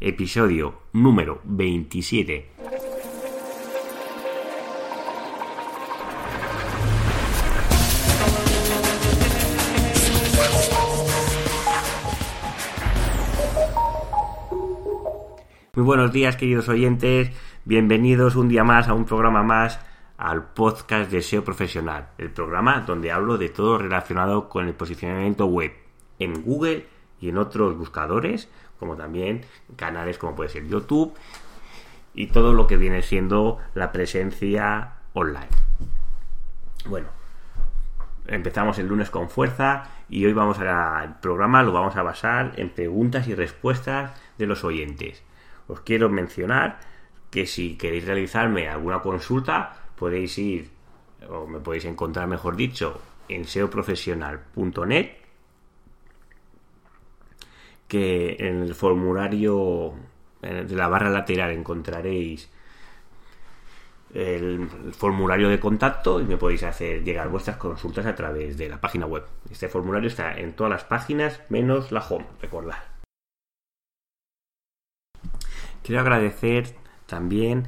episodio número 27. Muy buenos días queridos oyentes, bienvenidos un día más a un programa más al podcast de SEO Profesional, el programa donde hablo de todo relacionado con el posicionamiento web en Google y en otros buscadores, como también canales como puede ser YouTube y todo lo que viene siendo la presencia online. Bueno, empezamos el lunes con fuerza y hoy vamos al programa lo vamos a basar en preguntas y respuestas de los oyentes. Os quiero mencionar que si queréis realizarme alguna consulta podéis ir o me podéis encontrar mejor dicho en seoprofesional.net que en el formulario de la barra lateral encontraréis el formulario de contacto y me podéis hacer llegar vuestras consultas a través de la página web. Este formulario está en todas las páginas menos la home, recordad. Quiero agradecer también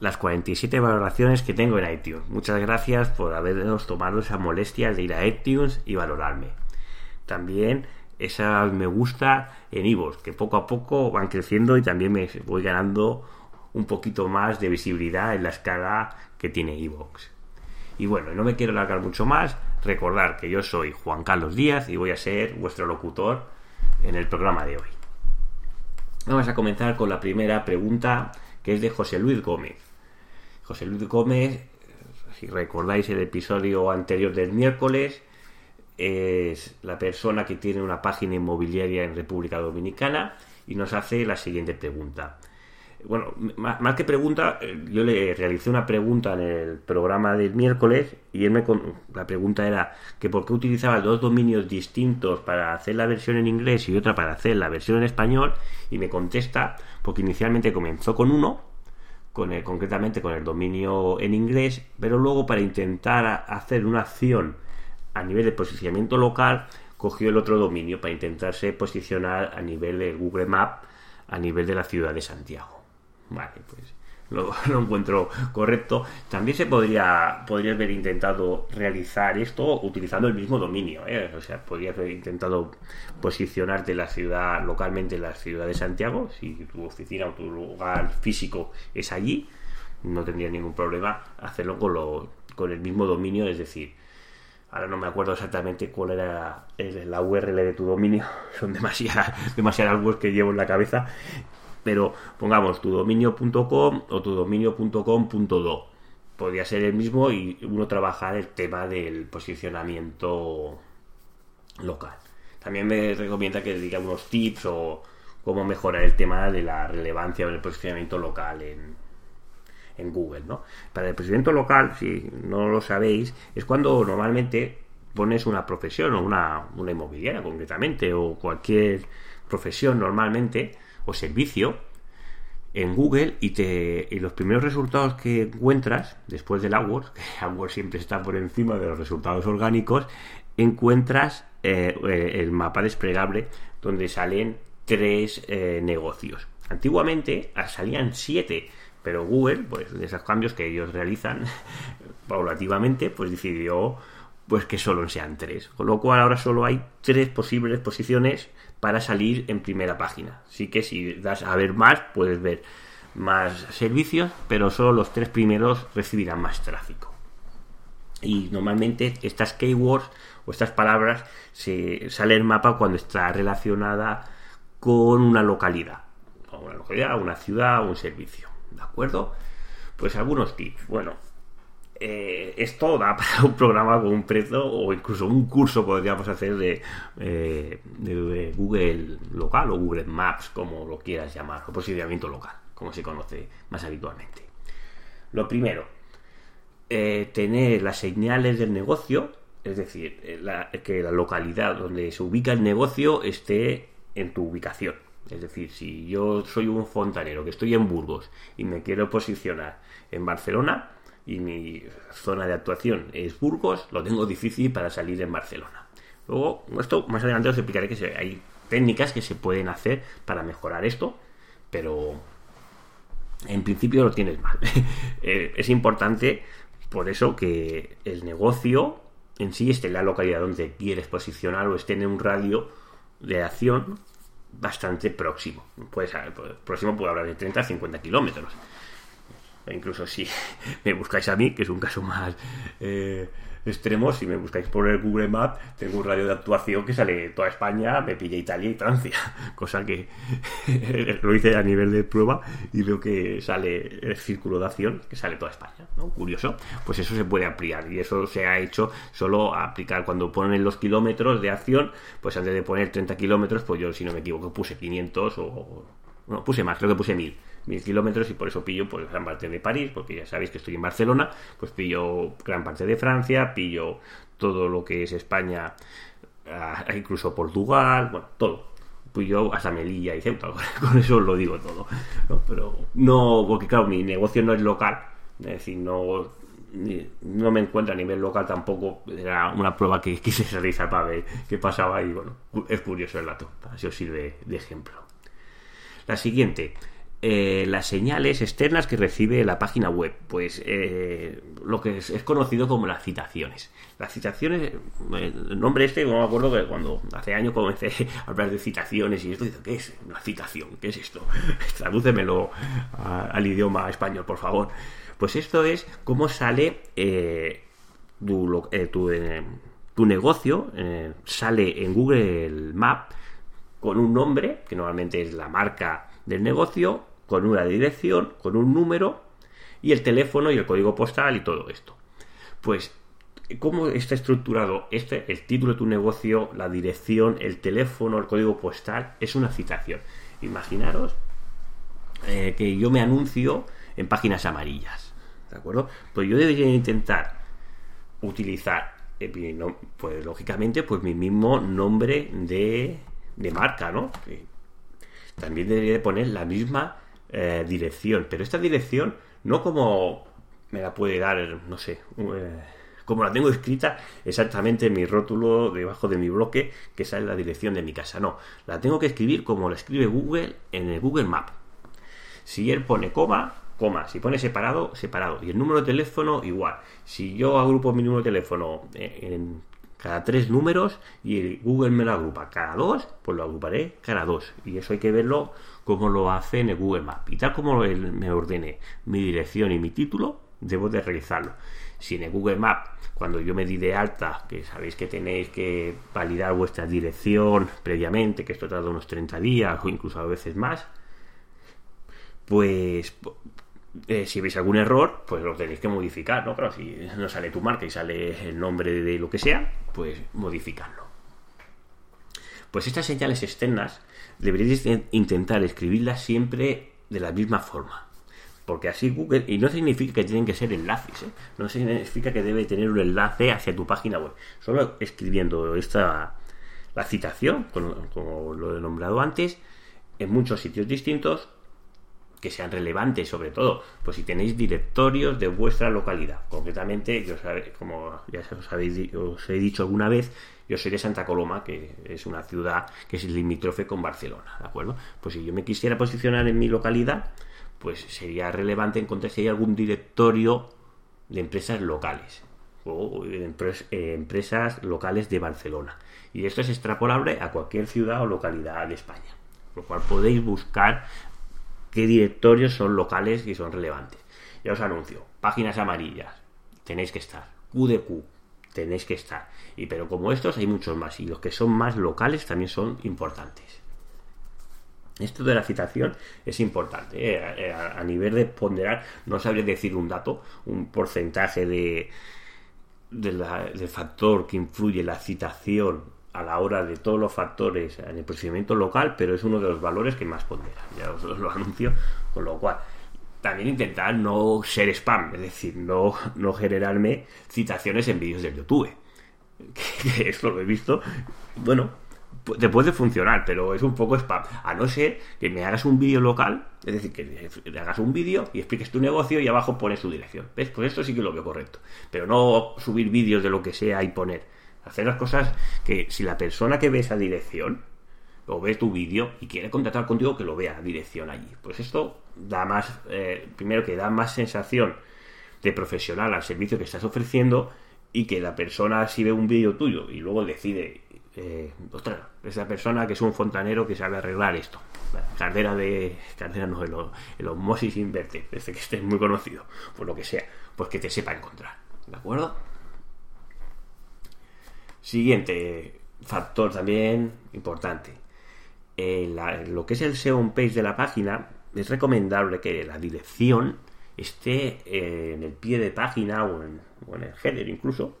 las 47 valoraciones que tengo en iTunes. Muchas gracias por habernos tomado esa molestia de ir a iTunes y valorarme. También esa me gusta en Ivos, que poco a poco van creciendo y también me voy ganando un poquito más de visibilidad en la escala que tiene Ivox. Y bueno, no me quiero alargar mucho más, recordar que yo soy Juan Carlos Díaz y voy a ser vuestro locutor en el programa de hoy. Vamos a comenzar con la primera pregunta que es de José Luis Gómez. José Luis Gómez, si recordáis el episodio anterior del miércoles, es la persona que tiene una página inmobiliaria en República Dominicana y nos hace la siguiente pregunta. Bueno, más que pregunta, eh, yo le realicé una pregunta en el programa del miércoles y él me la pregunta era que por qué utilizaba dos dominios distintos para hacer la versión en inglés y otra para hacer la versión en español y me contesta porque inicialmente comenzó con uno, con el, concretamente con el dominio en inglés, pero luego para intentar hacer una acción a nivel de posicionamiento local, cogió el otro dominio para intentarse posicionar a nivel de Google Map a nivel de la ciudad de Santiago. Vale, pues lo, encuentro correcto. También se podría, podría haber intentado realizar esto utilizando el mismo dominio. ¿eh? O sea, podría haber intentado posicionarte la ciudad localmente en la ciudad de Santiago, si tu oficina o tu lugar físico es allí, no tendría ningún problema hacerlo con, lo, con el mismo dominio, es decir, Ahora no me acuerdo exactamente cuál era la URL de tu dominio. Son demasiadas, demasiadas webs que llevo en la cabeza. Pero pongamos tu dominio.com o tu dominio.com.do. Podría ser el mismo y uno trabajar el tema del posicionamiento local. También me recomienda que diga unos tips o cómo mejorar el tema de la relevancia del posicionamiento local en, en Google, ¿no? Para el presidente local, si no lo sabéis, es cuando normalmente pones una profesión o una, una inmobiliaria concretamente o cualquier profesión normalmente o servicio en Google y, te, y los primeros resultados que encuentras después del AdWords, que AdWords siempre está por encima de los resultados orgánicos, encuentras eh, eh, el mapa desplegable donde salen tres eh, negocios. Antiguamente salían siete, pero Google, pues de esos cambios que ellos realizan paulativamente, pues decidió pues que solo sean tres. Con lo cual ahora solo hay tres posibles posiciones para salir en primera página. Así que si das a ver más, puedes ver más servicios, pero solo los tres primeros recibirán más tráfico. Y normalmente estas keywords o estas palabras se sale el mapa cuando está relacionada con una localidad, una localidad, una ciudad o un servicio. ¿De acuerdo? Pues algunos tips. Bueno, eh, esto da para un programa con un precio o incluso un curso podríamos hacer de, eh, de, Google local o Google Maps, como lo quieras llamar, o posicionamiento local, como se conoce más habitualmente. Lo primero, eh, tener las señales del negocio, es decir, que la localidad donde se ubica el negocio esté en tu ubicación. Es decir, si yo soy un fontanero que estoy en Burgos y me quiero posicionar en Barcelona y mi zona de actuación es Burgos, lo tengo difícil para salir en Barcelona. Luego, esto más adelante os explicaré que hay técnicas que se pueden hacer para mejorar esto, pero en principio lo tienes mal. Eh, es importante por eso que el negocio en sí esté en la localidad donde quieres posicionar o esté en un radio de acción bastante próximo. Pues, próximo puedo hablar de 30 a 50 kilómetros. E incluso si me buscáis a mí, que es un caso más eh, extremos, si me buscáis por el Google Maps, tengo un radio de actuación que sale toda España, me pilla Italia y Francia, cosa que lo hice a nivel de prueba y veo que sale el círculo de acción, que sale toda España, ¿no? Curioso, pues eso se puede ampliar y eso se ha hecho solo a aplicar cuando ponen los kilómetros de acción, pues antes de poner 30 kilómetros, pues yo si no me equivoco puse 500 o... No, puse más, creo que puse 1000 mil kilómetros y por eso pillo pues gran parte de París, porque ya sabéis que estoy en Barcelona, pues pillo gran parte de Francia, pillo todo lo que es España, ah, incluso Portugal, bueno, todo. Pillo hasta Melilla y Ceuta, con eso lo digo todo. Pero no, porque claro, mi negocio no es local, es decir, no no me encuentro a nivel local tampoco. Era una prueba que quise realizar para ver qué pasaba y bueno, es curioso el dato. Así os sirve de ejemplo. La siguiente, eh, las señales externas que recibe la página web, pues eh, lo que es, conocido como las citaciones. Las citaciones, el nombre este, no me acuerdo que cuando hace años comencé a hablar de citaciones y esto, dice, ¿qué es una citación? ¿Qué es esto? Tradúcemelo al idioma español, por favor. Pues esto es cómo sale eh, tu, tu, negocio, sale en Google Maps con un nombre, que normalmente es la marca del negocio, con una dirección, con un número y el teléfono y el código postal y todo esto. Pues, ¿cómo está estructurado este? El título de tu negocio, la dirección, el teléfono, el código postal, es una citación. Imaginaros eh, que yo me anuncio en páginas amarillas, ¿de acuerdo? Pues yo debería intentar utilizar, eh, pues lógicamente, pues mi mismo nombre de, de marca, ¿no? También debería poner la misma eh, dirección. Pero esta dirección, no como me la puede dar, no sé, eh, como la tengo escrita exactamente en mi rótulo debajo de mi bloque, que sale la dirección de mi casa. No, la tengo que escribir como la escribe Google en el Google Map. Si él pone coma, coma. Si pone separado, separado. Y el número de teléfono, igual. Si yo agrupo mi número de teléfono eh, en cada tres números y Google me lo agrupa cada dos, pues lo agruparé cada dos. Y eso hay que verlo como lo hace en el Google Maps. Y tal como él me ordene mi dirección y mi título, debo de realizarlo. Si en el Google Maps, cuando yo me di de alta, que sabéis que tenéis que validar vuestra dirección previamente, que esto tarda unos 30 días o incluso a veces más, pues eh, si veis algún error, pues lo tenéis que modificar, ¿no? Pero si no sale tu marca y sale el nombre de lo que sea, pues modificarlo. Pues estas señales externas deberéis intentar escribirlas siempre de la misma forma. Porque así Google, y no significa que tienen que ser enlaces, ¿eh? no significa que debe tener un enlace hacia tu página web. Solo escribiendo esta la citación, como lo he nombrado antes, en muchos sitios distintos, que sean relevantes sobre todo, pues si tenéis directorios de vuestra localidad. Concretamente, yo como ya os, habéis, os he dicho alguna vez, yo soy de Santa Coloma, que es una ciudad que es limítrofe con Barcelona, ¿de acuerdo? Pues si yo me quisiera posicionar en mi localidad, pues sería relevante encontrar si hay algún directorio de empresas locales o empresas locales de Barcelona. Y esto es extrapolable a cualquier ciudad o localidad de España. Por lo cual podéis buscar qué directorios son locales y son relevantes. Ya os anuncio, páginas amarillas, tenéis que estar. QDQ, tenéis que estar. Y pero como estos hay muchos más y los que son más locales también son importantes. Esto de la citación es importante. ¿eh? Eh, a, nivel de ponderar, no sabría decir un dato, un porcentaje de, del factor que influye la citación a la hora de todos los factores en el procedimiento local, pero es uno de los valores que más pondera. Ya os, lo anuncio, con lo cual también intentar no ser spam, es decir, no, no generarme citaciones en vídeos de YouTube. Que, esto lo he visto. Bueno, te puede funcionar, pero es un poco spam. A no ser que me hagas un vídeo local, es decir, que le hagas un vídeo y expliques tu negocio y abajo pones tu dirección. ¿Ves? Pues esto sí que lo veo correcto. Pero no subir vídeos de lo que sea y poner hacer las cosas que si la persona que ve esa dirección o ve tu vídeo y quiere contactar contigo, que lo vea dirección allí. Pues esto da más, eh, primero que da más sensación de profesional al servicio que estás ofreciendo y que la persona si ve un vídeo tuyo y luego decide, eh, esa persona que es un fontanero que sabe arreglar esto. Cardera de. Cardera no, el, el osmosis inverte, este que esté muy conocido, por lo que sea, pues que te sepa encontrar. ¿De acuerdo? Siguiente factor también importante. lo que es el SEO page de la página, es recomendable que la dirección esté eh, en el pie de página o en, el header incluso,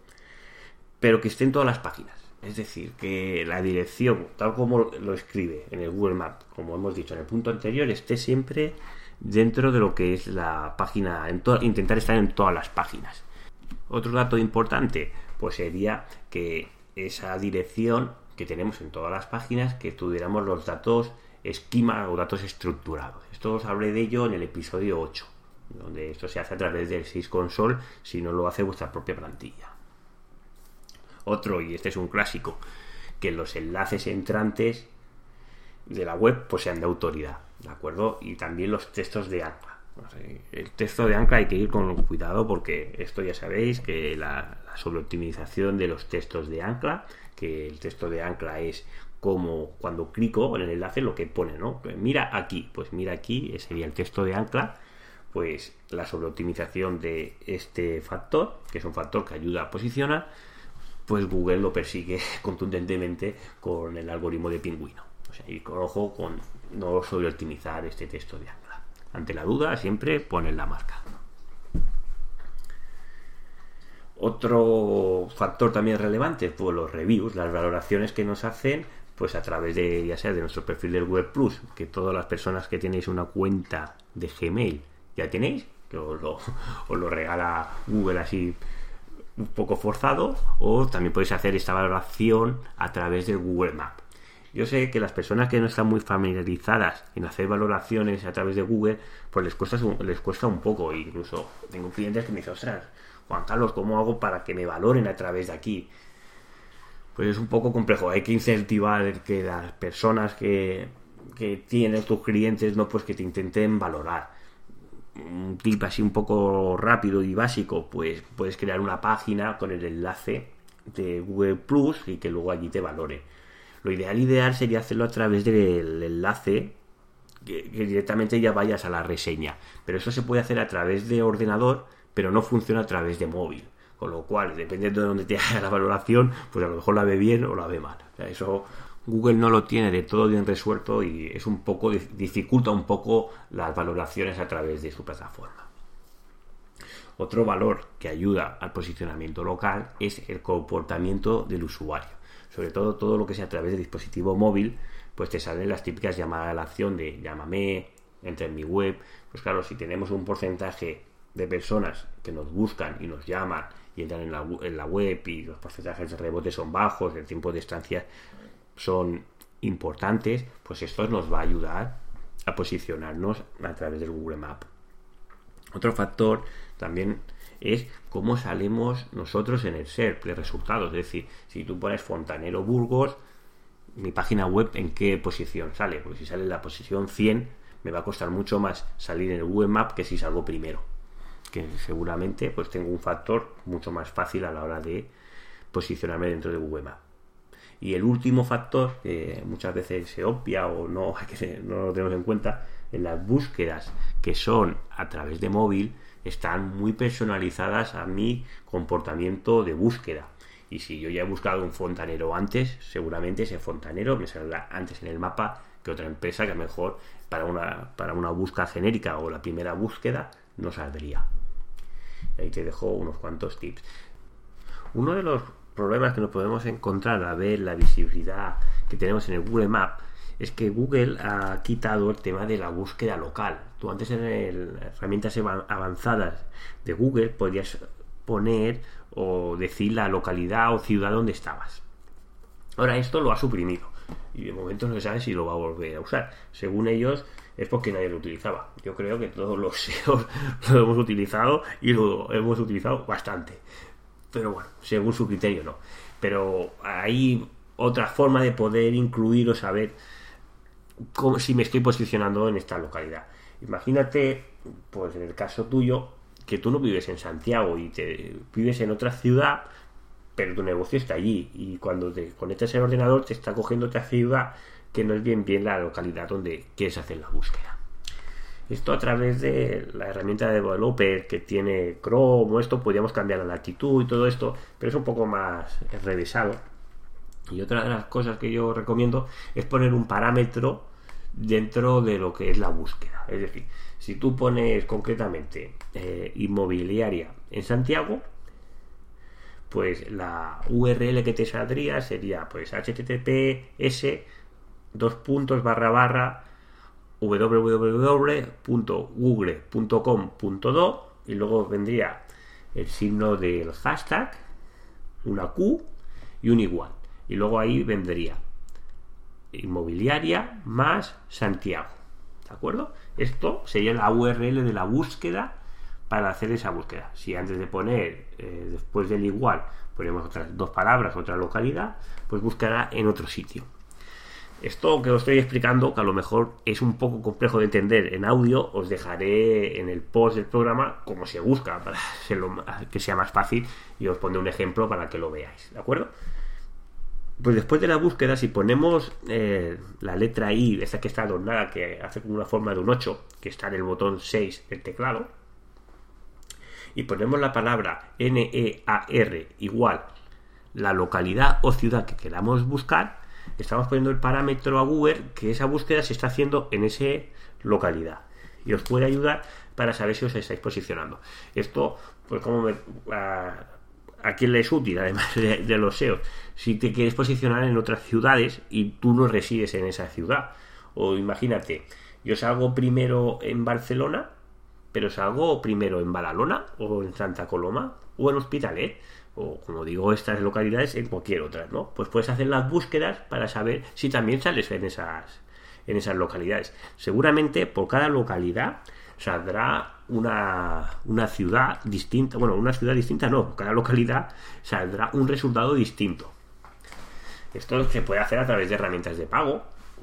pero que esté en todas las páginas. Es decir, que la dirección, tal como lo escribe en el Google Maps, como hemos dicho en el punto anterior, esté siempre dentro de lo que es la página, en intentar estar en todas las páginas. Otro dato importante, pues sería que esa dirección que tenemos en todas las páginas, que tuviéramos los datos esquema o datos estructurados. Esto os hablé de ello en el episodio 8 donde esto se hace a través del SysConsole Console si no lo hace vuestra propia plantilla. Otro, y este es un clásico, que los enlaces entrantes de la web pues sean de autoridad, ¿de acuerdo? Y también los textos de ancla. El texto de ancla hay que ir con cuidado porque esto ya sabéis que la, sobreoptimización de los textos de ancla, que el texto de ancla es como cuando clico en el enlace lo que pone, ¿no? Mira aquí, pues mira aquí, sería el texto de ancla pues la sobreoptimización de este factor, que es un factor que ayuda a posicionar, pues Google lo persigue contundentemente con el algoritmo de pingüino. O sea, y con ojo con no sobreoptimizar este texto de ancla. Ante la duda, siempre ponen la marca. Otro factor también relevante, pues los reviews, las valoraciones que nos hacen pues a través de, ya sea de nuestro perfil del Web Plus, que todas las personas que tenéis una cuenta de Gmail ya tenéis, que os lo, regala Google así un poco forzado, o también podéis hacer esta valoración a través del Google Map. Yo sé que las personas que no están muy familiarizadas en hacer valoraciones a través de Google, pues les cuesta, les cuesta un poco. Incluso tengo clientes que me dicen, ostras, Juan Carlos, ¿cómo hago para que me valoren a través de aquí? Pues es un poco complejo. Hay que incentivar que las personas que, que tienen tus clientes, no pues que te intenten valorar un tip así un poco rápido y básico, pues puedes crear una página con el enlace de Google Plus y que luego allí te valore. Lo ideal ideal sería hacerlo a través del enlace que, directamente ya vayas a la reseña. Pero eso se puede hacer a través de ordenador, pero no funciona a través de móvil. Con lo cual, dependiendo de dónde te haga la valoración, pues a lo mejor la ve bien o la ve mal. eso Google no lo tiene de todo bien resuelto y es un poco dificulta un poco las valoraciones a través de su plataforma. Otro valor que ayuda al posicionamiento local es el comportamiento del usuario. Sobre todo todo lo que sea a través de dispositivo móvil, pues te salen las típicas llamadas a la acción de llámame, entra en mi web. Pues claro, si tenemos un porcentaje de personas que nos buscan y nos llaman y entran en la, en la web y los porcentajes de rebote son bajos, el tiempo de estancia son importantes, pues esto nos va a ayudar a posicionarnos a través del Google Map. Otro factor también es cómo salimos nosotros en el SERP de resultados. Es decir, si tú pones Fontanero Burgos, mi página web en qué posición sale. Porque si sale en la posición 100, me va a costar mucho más salir en el Google Map que si salgo primero. Que seguramente pues tengo un factor mucho más fácil a la hora de posicionarme dentro de Google Map. Y el último factor, que muchas veces se obvia o no, no lo tenemos en cuenta, en las búsquedas que son a través de móvil, están muy personalizadas a mi comportamiento de búsqueda. Y si yo ya he buscado un fontanero antes, seguramente ese fontanero me saldrá antes en el mapa que otra empresa que a lo mejor para una, para una búsqueda genérica o la primera búsqueda no saldría. Ahí te dejo unos cuantos tips. Uno de los problemas que nos podemos encontrar a ver la visibilidad que tenemos en el Google Map es que Google ha quitado el tema de la búsqueda local. Tú antes en herramientas avanzadas de Google podías poner o decir la localidad o ciudad donde estabas. Ahora esto lo ha suprimido y de momento no se sabe si lo va a volver a usar. Según ellos es porque nadie lo utilizaba. Yo creo que todos los SEOs lo hemos utilizado y lo hemos utilizado bastante pero bueno, según su criterio no. Pero hay otra forma de poder incluir o saber si me estoy posicionando en esta localidad. Imagínate, pues en el caso tuyo, que tú no vives en Santiago y te vives en otra ciudad, pero tu negocio está allí y cuando te conectas el ordenador te está cogiendo otra ciudad que no es bien bien la localidad donde quieres hacer la búsqueda. Esto a través de la herramienta de developer que tiene Chrome o esto, podríamos cambiar la latitud y todo esto, pero es un poco más revisado. Y otra de las cosas que yo recomiendo es poner un parámetro dentro de lo que es la búsqueda. Es decir, si tú pones concretamente eh, inmobiliaria en Santiago, pues la URL que te saldría sería pues https dos puntos barra barra www.google.com.do y luego vendría el signo del hashtag, una Q y un igual. Y luego ahí vendría inmobiliaria más Santiago. ¿De acuerdo? Esto sería la URL de la búsqueda para hacer esa búsqueda. Si antes de poner eh, después del igual ponemos otras dos palabras, otra localidad, pues buscará en otro sitio. Esto que os estoy explicando, que a lo mejor es un poco complejo de entender en audio, os dejaré en el post del programa cómo se busca para que sea más fácil y os pondré un ejemplo para que lo veáis, ¿de acuerdo? Pues después de la búsqueda, si ponemos eh, la letra I, esa que está adornada, que hace como una forma de un 8, que está en el botón 6 del teclado, y ponemos la palabra NEAR igual la localidad o ciudad que queramos buscar, estamos poniendo el parámetro a Google que esa búsqueda se está haciendo en esa localidad y os puede ayudar para saber si os estáis posicionando. Esto, pues como a, quién le es útil, además de, los SEO, si te quieres posicionar en otras ciudades y tú no resides en esa ciudad. O imagínate, yo salgo primero en Barcelona, pero salgo primero en Badalona o en Santa Coloma o en Hospitalet o como digo, estas localidades en cualquier otra, ¿no? Pues puedes hacer las búsquedas para saber si también sales en esas, en esas localidades. Seguramente por cada localidad saldrá una, una ciudad distinta, bueno, una ciudad distinta no, cada localidad saldrá un resultado distinto. Esto se puede hacer a través de herramientas de pago,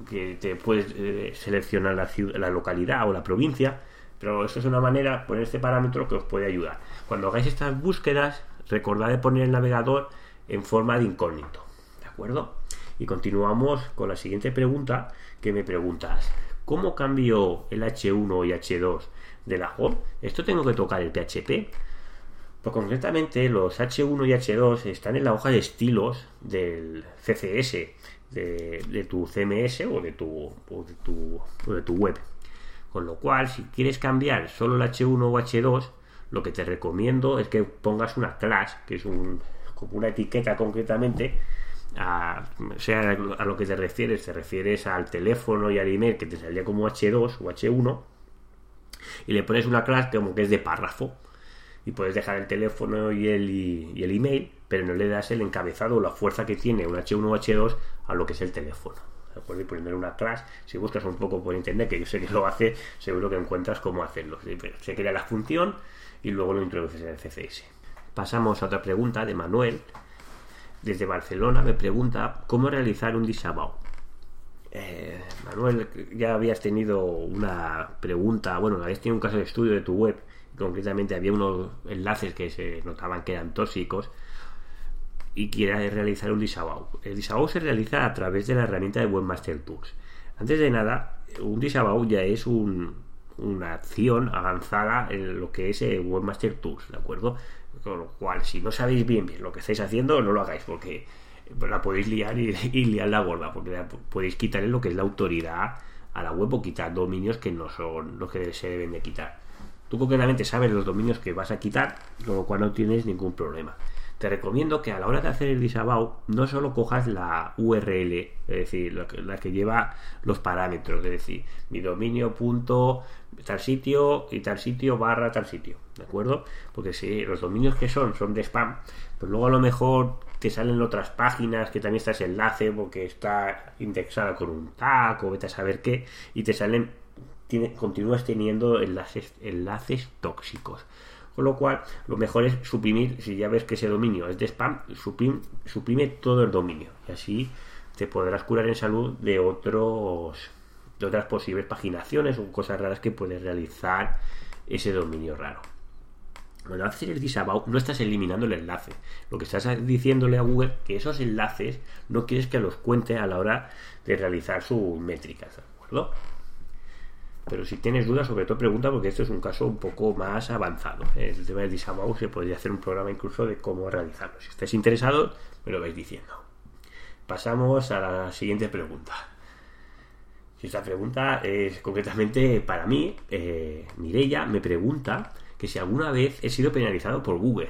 que te puedes eh, seleccionar la, la localidad o la provincia, pero esto es una manera, poner este parámetro que os puede ayudar. Cuando hagáis estas búsquedas, recordad de poner el navegador en forma de incógnito. ¿De acuerdo? Y continuamos con la siguiente pregunta que me preguntas. ¿Cómo cambio el H1 y H2 de la home? Esto tengo que tocar el PHP. Pues concretamente los H1 y H2 están en la hoja de estilos del CCS de, tu CMS o de tu, o de tu web. Con lo cual, si quieres cambiar solo el H1 o H2, lo que te recomiendo es que pongas una class, que es un, como una etiqueta concretamente, a, sea a lo que te refieres, te refieres al teléfono y al email que te salía como H2 o H1, y le pones una class como que es de párrafo, y puedes dejar el teléfono y el, y, el email, pero no le das el encabezado o la fuerza que tiene un H1 o H2 a lo que es el teléfono. ¿de Y poner una class, si buscas un poco por internet, que yo sé que lo hace, seguro que encuentras cómo hacerlo. Se crea la función y luego lo introduces en el CCS. Pasamos a otra pregunta de Manuel. Desde Barcelona me pregunta cómo realizar un disavow. Eh, Manuel, ya habías tenido una pregunta, bueno, habías tenido un caso de estudio de tu web, concretamente había unos enlaces que se notaban que eran tóxicos y quieres realizar un disavow. El disavow se realiza a través de la herramienta de Webmaster Tools. Antes de nada, un disavow ya es un, una acción avanzada en lo que es el Webmaster Tools, ¿de acuerdo? Con lo cual, si no sabéis bien bien lo que estáis haciendo, no lo hagáis porque la podéis liar y, liar la gorda, porque podéis quitarle lo que es la autoridad a la web o quitar dominios que no son los que se deben de quitar. Tú concretamente sabes los dominios que vas a quitar, con lo cual no tienes ningún problema te recomiendo que a la hora de hacer el disavow no solo cojas la URL, es decir, la que, lleva los parámetros, es decir, mi dominio punto tal sitio y tal sitio barra tal sitio, ¿de acuerdo? Porque si los dominios que son son de spam, pues luego a lo mejor te salen otras páginas que también está ese enlace porque está indexada con un tag o vete a saber qué y te salen, tiene, continúas teniendo enlaces, enlaces tóxicos. Con lo cual, lo mejor es suprimir, si ya ves que ese dominio es de spam, suprime, todo el dominio. Y así te podrás curar en salud de otros de otras posibles paginaciones o cosas raras que puede realizar ese dominio raro. Cuando haces el disavow, no estás eliminando el enlace. Lo que estás diciéndole a Google que esos enlaces no quieres que los cuente a la hora de realizar sus métricas, ¿de acuerdo? Pero si tienes dudas, sobre todo pregunta porque esto es un caso un poco más avanzado. El tema del disavow se podría hacer un programa incluso de cómo realizarlo. Si estáis interesados, me lo vais diciendo. Pasamos a la siguiente pregunta. Esta pregunta es concretamente para mí. Eh, Mireya me pregunta que si alguna vez he sido penalizado por Google.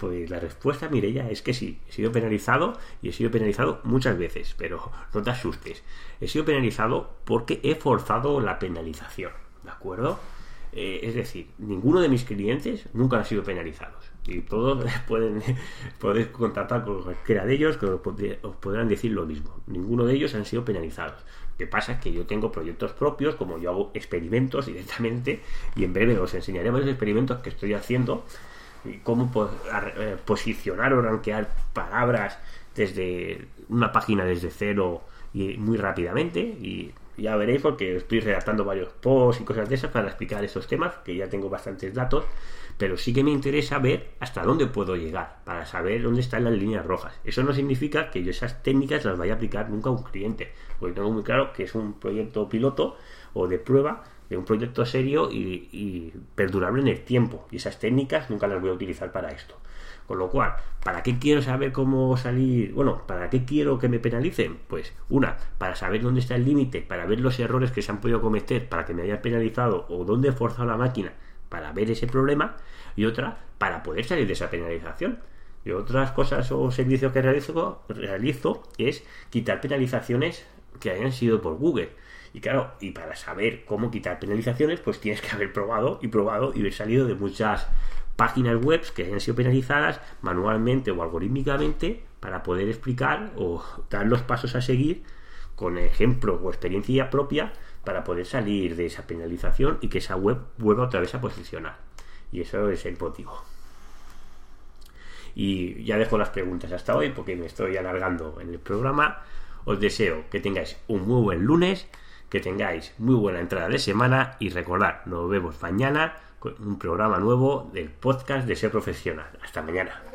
Pues la respuesta, Mireya, es que sí. He sido penalizado y he sido penalizado muchas veces, pero no te asustes. He sido penalizado porque he forzado la penalización, ¿de acuerdo? Eh, es decir, ninguno de mis clientes nunca han sido penalizados. Y todos pueden contactar con cualquiera de ellos que os, podrán decir lo mismo. Ninguno de ellos han sido penalizados. Lo que pasa es que yo tengo proyectos propios, como yo hago experimentos directamente, y en breve os enseñaré varios experimentos que estoy haciendo cómo eh, posicionar o rankear palabras desde una página desde cero y muy rápidamente y ya veréis porque estoy redactando varios posts y cosas de esas para explicar esos temas que ya tengo bastantes datos pero sí que me interesa ver hasta dónde puedo llegar para saber dónde están las líneas rojas. Eso no significa que yo esas técnicas las vaya a aplicar nunca a un cliente, porque tengo muy claro que es un proyecto piloto o de prueba de un proyecto serio y, perdurable en el tiempo. Y esas técnicas nunca las voy a utilizar para esto. Con lo cual, ¿para qué quiero saber cómo salir? Bueno, ¿para qué quiero que me penalicen? Pues una, para saber dónde está el límite, para ver los errores que se han podido cometer, para que me hayan penalizado o dónde he forzado la máquina para ver ese problema y otra para poder salir de esa penalización. Y otras cosas o servicios que realizo, realizo es quitar penalizaciones que hayan sido por Google. Y claro, y para saber cómo quitar penalizaciones, pues tienes que haber probado y probado y haber salido de muchas páginas web que hayan sido penalizadas manualmente o algorítmicamente para poder explicar o dar los pasos a seguir con ejemplo o experiencia propia para poder salir de esa penalización y que esa web vuelva otra vez a posicionar. Y eso es el motivo. Y ya dejo las preguntas hasta hoy porque me estoy alargando en el programa. Os deseo que tengáis un muy buen lunes, que tengáis muy buena entrada de semana y recordad, nos vemos mañana con un programa nuevo del podcast de Ser Profesional. Hasta mañana.